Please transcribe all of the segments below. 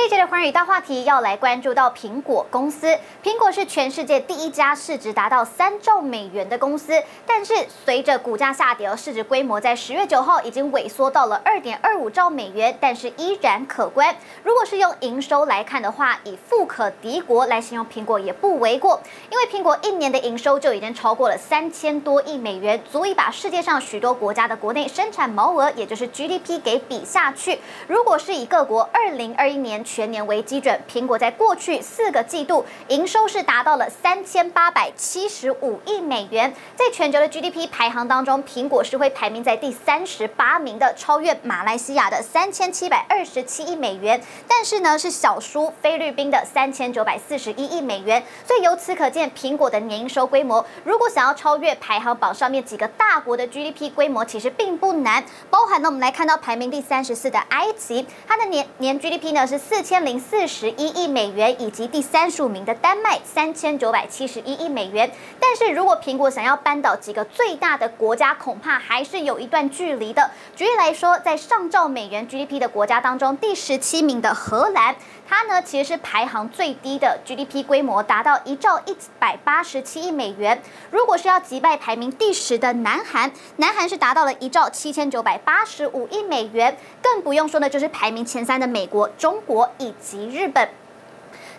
这一节的寰宇大话题要来关注到苹果公司。苹果是全世界第一家市值达到三兆美元的公司，但是随着股价下跌，而市值规模在十月九号已经萎缩到了二点二五兆美元，但是依然可观。如果是用营收来看的话，以富可敌国来形容苹果也不为过，因为苹果一年的营收就已经超过了三千多亿美元，足以把世界上许多国家的国内生产毛额，也就是 GDP 给比下去。如果是以各国二零二一年全年为基准，苹果在过去四个季度营收是达到了三千八百七十五亿美元，在全球的 GDP 排行当中，苹果是会排名在第三十八名的，超越马来西亚的三千七百二十七亿美元，但是呢是小输菲律宾的三千九百四十一亿美元。所以由此可见，苹果的年营收规模，如果想要超越排行榜上面几个大国的 GDP 规模，其实并不难。包含呢，我们来看到排名第三十四的埃及，它的年年 GDP 呢是四。四千零四十一亿美元，以及第三十五名的丹麦三千九百七十一亿美元。但是如果苹果想要扳倒几个最大的国家，恐怕还是有一段距离的。举例来说，在上兆美元 GDP 的国家当中，第十七名的荷兰，它呢其实是排行最低的 GDP 规模，达到一兆一百八十七亿美元。如果是要击败排名第十的南韩，南韩是达到了一兆七千九百八十五亿美元。更不用说呢就是排名前三的美国、中国。以及日本。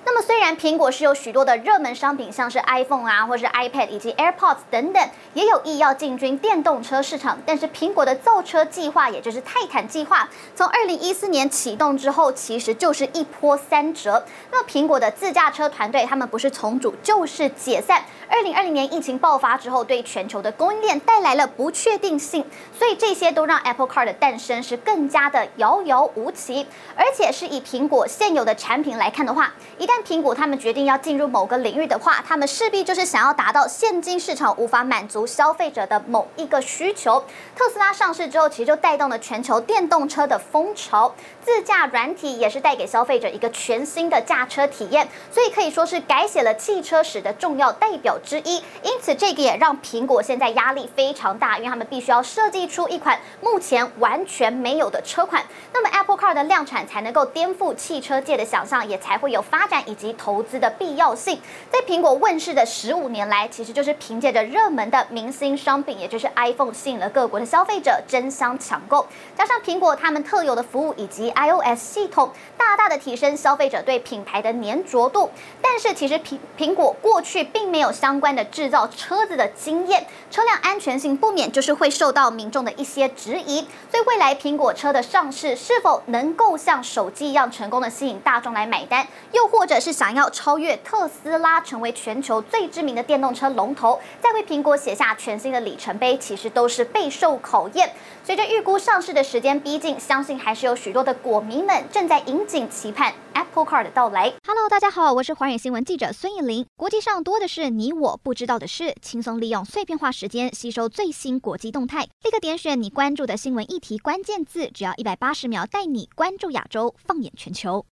那么，虽然苹果是有许多的热门商品，像是 iPhone 啊，或是 iPad 以及 AirPods 等等，也有意要进军电动车市场，但是苹果的造车计划，也就是泰坦计划，从二零一四年启动之后，其实就是一波三折。那，苹果的自驾车团队，他们不是重组就是解散。二零二零年疫情爆发之后，对全球的供应链带来了不确定性，所以这些都让 Apple Car 的诞生是更加的遥遥无期。而且是以苹果现有的产品来看的话，一但苹果他们决定要进入某个领域的话，他们势必就是想要达到现今市场无法满足消费者的某一个需求。特斯拉上市之后，其实就带动了全球电动车的风潮，自驾软体也是带给消费者一个全新的驾车体验，所以可以说是改写了汽车史的重要代表之一。因此，这个也让苹果现在压力非常大，因为他们必须要设计出一款目前完全没有的车款，那么 Apple Car 的量产才能够颠覆汽车界的想象，也才会有发展以及投资的必要性，在苹果问世的十五年来，其实就是凭借着热门的明星商品，也就是 iPhone，吸引了各国的消费者争相抢购。加上苹果他们特有的服务以及 iOS 系统，大大的提升消费者对品牌的粘着度。但是其实苹苹果过去并没有相关的制造车子的经验，车辆安全性不免就是会受到民众的一些质疑。所以未来苹果车的上市是否能够像手机一样成功的吸引大众来买单，又或或者是想要超越特斯拉，成为全球最知名的电动车龙头，再为苹果写下全新的里程碑，其实都是备受考验。随着预估上市的时间逼近，相信还是有许多的果迷们正在引颈期盼 Apple Car 的到来。Hello，大家好，我是寰宇新闻记者孙艺林。国际上多的是你我不知道的事，轻松利用碎片化时间吸收最新国际动态，立刻点选你关注的新闻议题关键字，只要一百八十秒，带你关注亚洲，放眼全球。